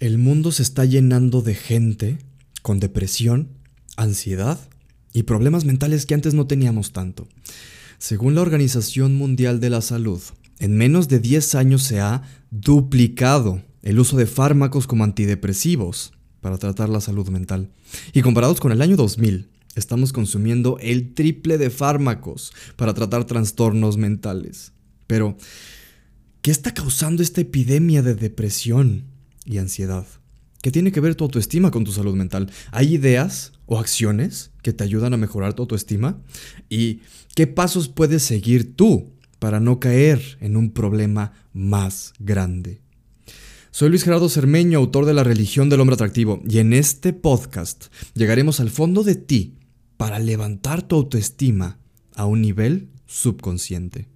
El mundo se está llenando de gente con depresión, ansiedad y problemas mentales que antes no teníamos tanto. Según la Organización Mundial de la Salud, en menos de 10 años se ha duplicado el uso de fármacos como antidepresivos para tratar la salud mental. Y comparados con el año 2000, estamos consumiendo el triple de fármacos para tratar trastornos mentales. Pero, ¿qué está causando esta epidemia de depresión y ansiedad? ¿Qué tiene que ver tu autoestima con tu salud mental? ¿Hay ideas o acciones que te ayudan a mejorar tu autoestima? ¿Y qué pasos puedes seguir tú para no caer en un problema más grande? Soy Luis Gerardo Cermeño, autor de La religión del hombre atractivo, y en este podcast llegaremos al fondo de ti para levantar tu autoestima a un nivel subconsciente.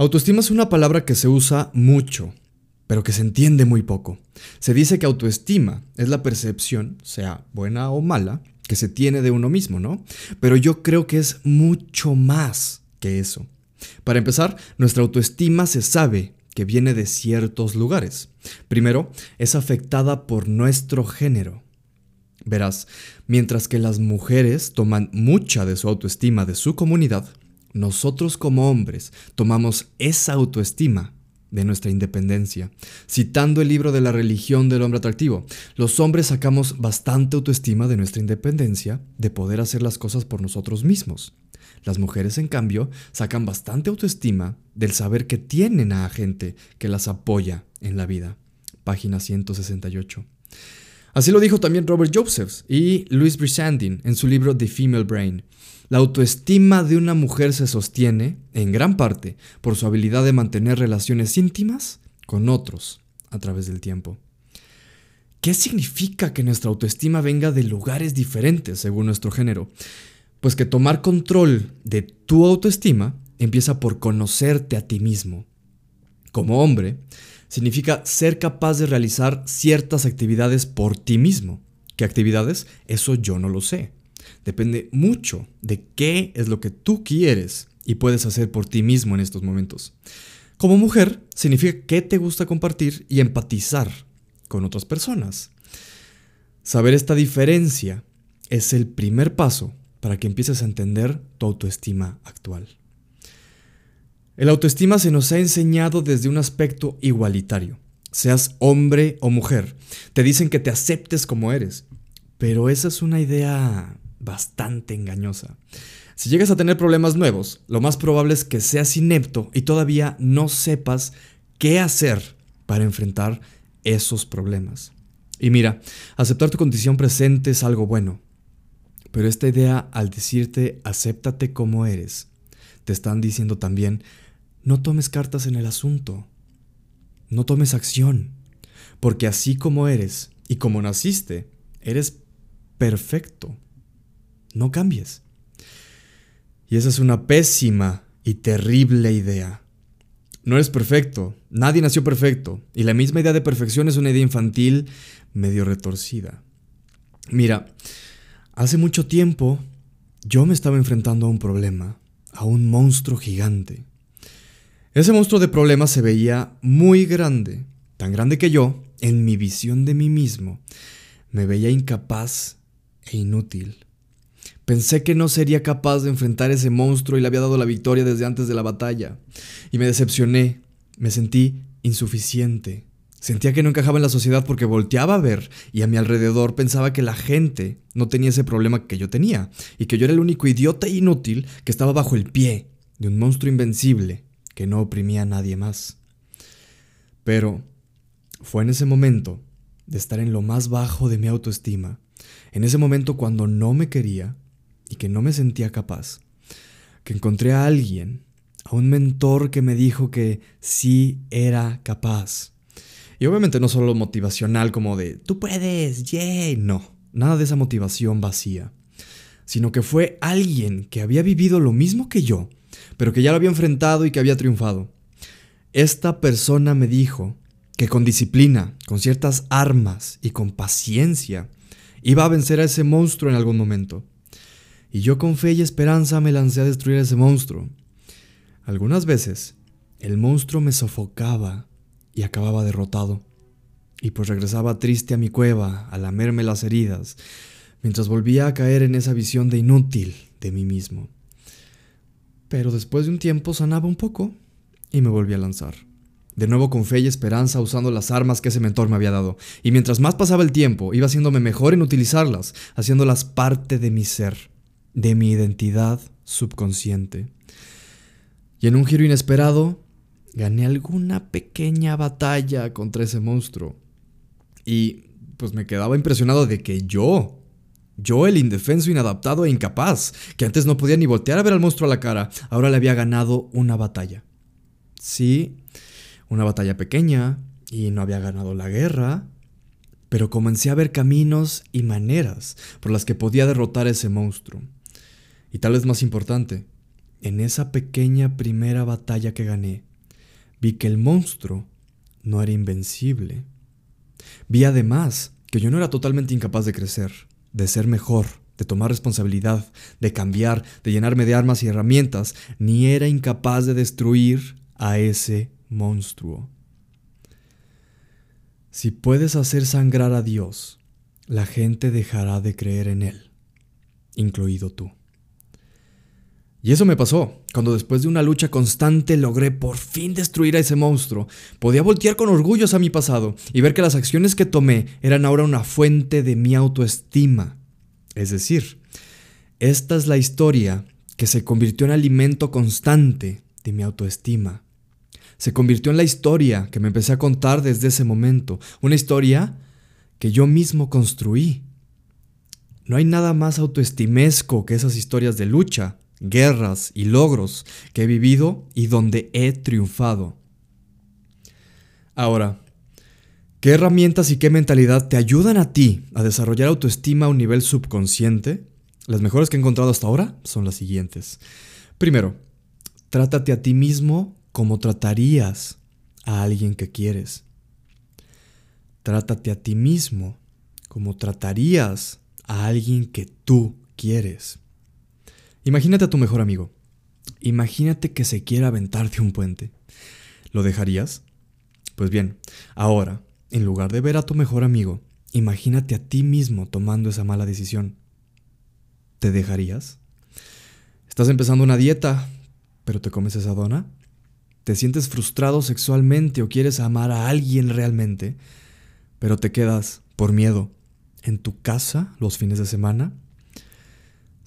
Autoestima es una palabra que se usa mucho, pero que se entiende muy poco. Se dice que autoestima es la percepción, sea buena o mala, que se tiene de uno mismo, ¿no? Pero yo creo que es mucho más que eso. Para empezar, nuestra autoestima se sabe que viene de ciertos lugares. Primero, es afectada por nuestro género. Verás, mientras que las mujeres toman mucha de su autoestima de su comunidad, nosotros como hombres tomamos esa autoestima de nuestra independencia. Citando el libro de la religión del hombre atractivo, los hombres sacamos bastante autoestima de nuestra independencia de poder hacer las cosas por nosotros mismos. Las mujeres, en cambio, sacan bastante autoestima del saber que tienen a gente que las apoya en la vida. Página 168. Así lo dijo también Robert Josephs y Louis Brisandin en su libro The Female Brain. La autoestima de una mujer se sostiene, en gran parte, por su habilidad de mantener relaciones íntimas con otros a través del tiempo. ¿Qué significa que nuestra autoestima venga de lugares diferentes según nuestro género? Pues que tomar control de tu autoestima empieza por conocerte a ti mismo. Como hombre, significa ser capaz de realizar ciertas actividades por ti mismo. ¿Qué actividades? Eso yo no lo sé. Depende mucho de qué es lo que tú quieres y puedes hacer por ti mismo en estos momentos. Como mujer, significa que te gusta compartir y empatizar con otras personas. Saber esta diferencia es el primer paso para que empieces a entender tu autoestima actual. El autoestima se nos ha enseñado desde un aspecto igualitario. Seas hombre o mujer, te dicen que te aceptes como eres. Pero esa es una idea bastante engañosa. Si llegas a tener problemas nuevos, lo más probable es que seas inepto y todavía no sepas qué hacer para enfrentar esos problemas. Y mira, aceptar tu condición presente es algo bueno, pero esta idea al decirte acéptate como eres, te están diciendo también no tomes cartas en el asunto, no tomes acción, porque así como eres y como naciste, eres perfecto. No cambies. Y esa es una pésima y terrible idea. No eres perfecto, nadie nació perfecto, y la misma idea de perfección es una idea infantil medio retorcida. Mira, hace mucho tiempo yo me estaba enfrentando a un problema, a un monstruo gigante. Ese monstruo de problemas se veía muy grande, tan grande que yo, en mi visión de mí mismo, me veía incapaz e inútil. Pensé que no sería capaz de enfrentar ese monstruo y le había dado la victoria desde antes de la batalla. Y me decepcioné, me sentí insuficiente. Sentía que no encajaba en la sociedad porque volteaba a ver y a mi alrededor pensaba que la gente no tenía ese problema que yo tenía y que yo era el único idiota e inútil que estaba bajo el pie de un monstruo invencible que no oprimía a nadie más. Pero fue en ese momento de estar en lo más bajo de mi autoestima, en ese momento cuando no me quería, y que no me sentía capaz, que encontré a alguien, a un mentor que me dijo que sí era capaz. Y obviamente no solo motivacional como de, tú puedes, yay, no, nada de esa motivación vacía, sino que fue alguien que había vivido lo mismo que yo, pero que ya lo había enfrentado y que había triunfado. Esta persona me dijo que con disciplina, con ciertas armas y con paciencia, iba a vencer a ese monstruo en algún momento. y yo con fe y esperanza me lancé a destruir a ese monstruo. Algunas veces, el monstruo me sofocaba y acababa derrotado, y pues regresaba triste a mi cueva a lamerme las heridas, mientras volvía a caer en esa visión de inútil de mí mismo. Pero después de un tiempo sanaba un poco y me volví a lanzar. De nuevo con fe y esperanza usando las armas que ese mentor me había dado. Y mientras más pasaba el tiempo, iba haciéndome mejor en utilizarlas, haciéndolas parte de mi ser, de mi identidad subconsciente. Y en un giro inesperado, gané alguna pequeña batalla contra ese monstruo. Y pues me quedaba impresionado de que yo, yo el indefenso, inadaptado e incapaz, que antes no podía ni voltear a ver al monstruo a la cara, ahora le había ganado una batalla. Sí, una batalla pequeña y no había ganado la guerra, pero comencé a ver caminos y maneras por las que podía derrotar a ese monstruo. Y tal vez más importante, en esa pequeña primera batalla que gané, vi que el monstruo no era invencible. Vi además que yo no era totalmente incapaz de crecer, de ser mejor, de tomar responsabilidad, de cambiar, de llenarme de armas y herramientas, ni era incapaz de destruir a ese monstruo. Si puedes hacer sangrar a Dios, la gente dejará de creer en Él, incluido tú. Y eso me pasó, cuando después de una lucha constante logré por fin destruir a ese monstruo. Podía voltear con orgullo a mi pasado y ver que las acciones que tomé eran ahora una fuente de mi autoestima. Es decir, esta es la historia que se convirtió en alimento constante de mi autoestima se convirtió en la historia que me empecé a contar desde ese momento, una historia que yo mismo construí. No hay nada más autoestimesco que esas historias de lucha, guerras y logros que he vivido y donde he triunfado. Ahora, ¿qué herramientas y qué mentalidad te ayudan a ti a desarrollar autoestima a un nivel subconsciente? Las mejores que he encontrado hasta ahora son las siguientes. Primero, trátate a ti mismo como tratarías a alguien que quieres. Trátate a ti mismo como tratarías a alguien que tú quieres. Imagínate a tu mejor amigo. Imagínate que se quiera aventar de un puente. ¿Lo dejarías? Pues bien, ahora, en lugar de ver a tu mejor amigo, imagínate a ti mismo tomando esa mala decisión. ¿Te dejarías? Estás empezando una dieta, pero te comes esa dona te sientes frustrado sexualmente o quieres amar a alguien realmente, pero te quedas por miedo en tu casa los fines de semana.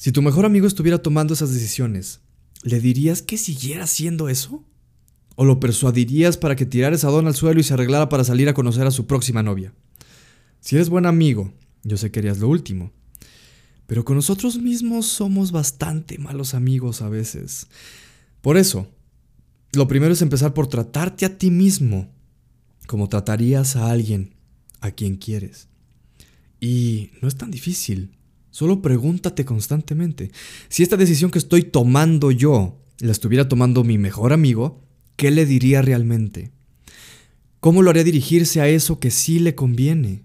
Si tu mejor amigo estuviera tomando esas decisiones, ¿le dirías que siguiera haciendo eso? ¿O lo persuadirías para que tirara esa dona al suelo y se arreglara para salir a conocer a su próxima novia? Si eres buen amigo, yo sé que harías lo último. Pero con nosotros mismos somos bastante malos amigos a veces. Por eso, lo primero es empezar por tratarte a ti mismo como tratarías a alguien a quien quieres. Y no es tan difícil. Solo pregúntate constantemente. Si esta decisión que estoy tomando yo la estuviera tomando mi mejor amigo, ¿qué le diría realmente? ¿Cómo lo haría dirigirse a eso que sí le conviene?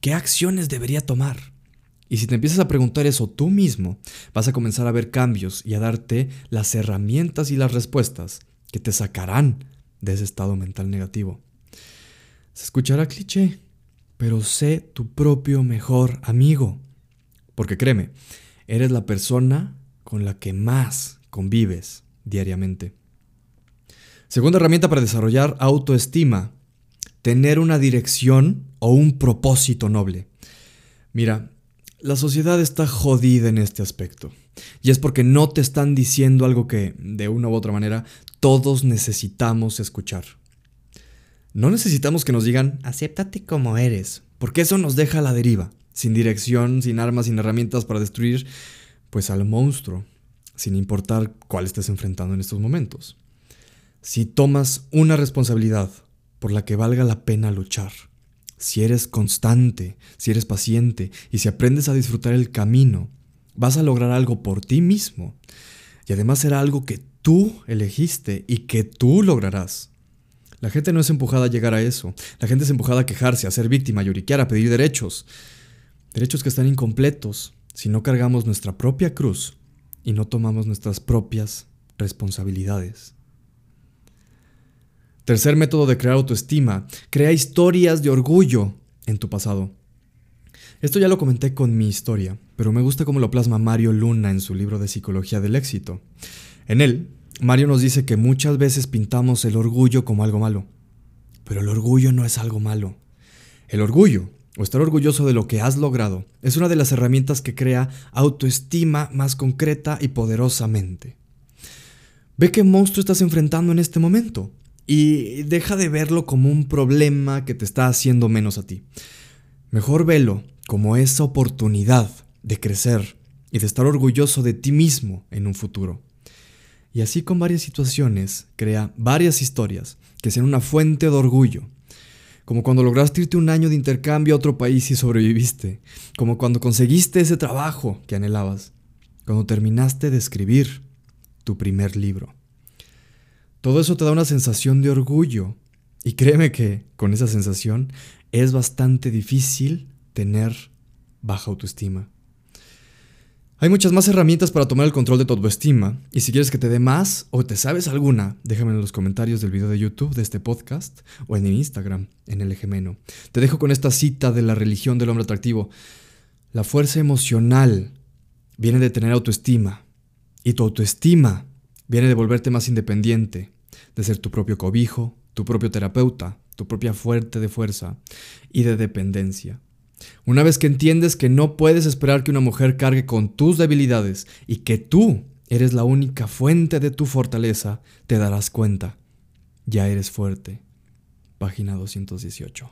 ¿Qué acciones debería tomar? Y si te empiezas a preguntar eso tú mismo, vas a comenzar a ver cambios y a darte las herramientas y las respuestas que te sacarán de ese estado mental negativo. Se escuchará cliché, pero sé tu propio mejor amigo. Porque créeme, eres la persona con la que más convives diariamente. Segunda herramienta para desarrollar autoestima, tener una dirección o un propósito noble. Mira, la sociedad está jodida en este aspecto. Y es porque no te están diciendo algo que, de una u otra manera, todos necesitamos escuchar. No necesitamos que nos digan, acéptate como eres, porque eso nos deja a la deriva, sin dirección, sin armas, sin herramientas para destruir, pues al monstruo, sin importar cuál estés enfrentando en estos momentos. Si tomas una responsabilidad por la que valga la pena luchar, si eres constante, si eres paciente y si aprendes a disfrutar el camino, vas a lograr algo por ti mismo. Y además será algo que tú elegiste y que tú lograrás. La gente no es empujada a llegar a eso. La gente es empujada a quejarse, a ser víctima, a lloriquear, a pedir derechos. Derechos que están incompletos, si no cargamos nuestra propia cruz y no tomamos nuestras propias responsabilidades. Tercer método de crear autoestima, crea historias de orgullo en tu pasado. Esto ya lo comenté con mi historia, pero me gusta cómo lo plasma Mario Luna en su libro de Psicología del Éxito. En él, Mario nos dice que muchas veces pintamos el orgullo como algo malo, pero el orgullo no es algo malo. El orgullo, o estar orgulloso de lo que has logrado, es una de las herramientas que crea autoestima más concreta y poderosamente. Ve qué monstruo estás enfrentando en este momento y deja de verlo como un problema que te está haciendo menos a ti. Mejor velo como esa oportunidad de crecer y de estar orgulloso de ti mismo en un futuro. Y así con varias situaciones, crea varias historias que sean una fuente de orgullo. Como cuando lograste irte un año de intercambio a otro país y sobreviviste. Como cuando conseguiste ese trabajo que anhelabas. Cuando terminaste de escribir tu primer libro. Todo eso te da una sensación de orgullo. Y créeme que con esa sensación es bastante difícil tener baja autoestima. Hay muchas más herramientas para tomar el control de tu autoestima, y si quieres que te dé más o te sabes alguna, déjame en los comentarios del video de YouTube de este podcast o en Instagram, en el Ejemeno. Te dejo con esta cita de la religión del hombre atractivo. La fuerza emocional viene de tener autoestima, y tu autoestima viene de volverte más independiente, de ser tu propio cobijo, tu propio terapeuta, tu propia fuerte de fuerza y de dependencia. Una vez que entiendes que no puedes esperar que una mujer cargue con tus debilidades y que tú eres la única fuente de tu fortaleza, te darás cuenta. Ya eres fuerte. Página 218.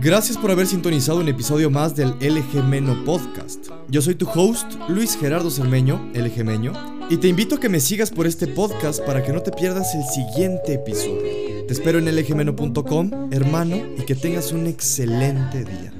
Gracias por haber sintonizado un episodio más del LG Meno Podcast. Yo soy tu host, Luis Gerardo Cermeño, LG Meño, y te invito a que me sigas por este podcast para que no te pierdas el siguiente episodio. Te espero en lgmeno.com, hermano, y que tengas un excelente día.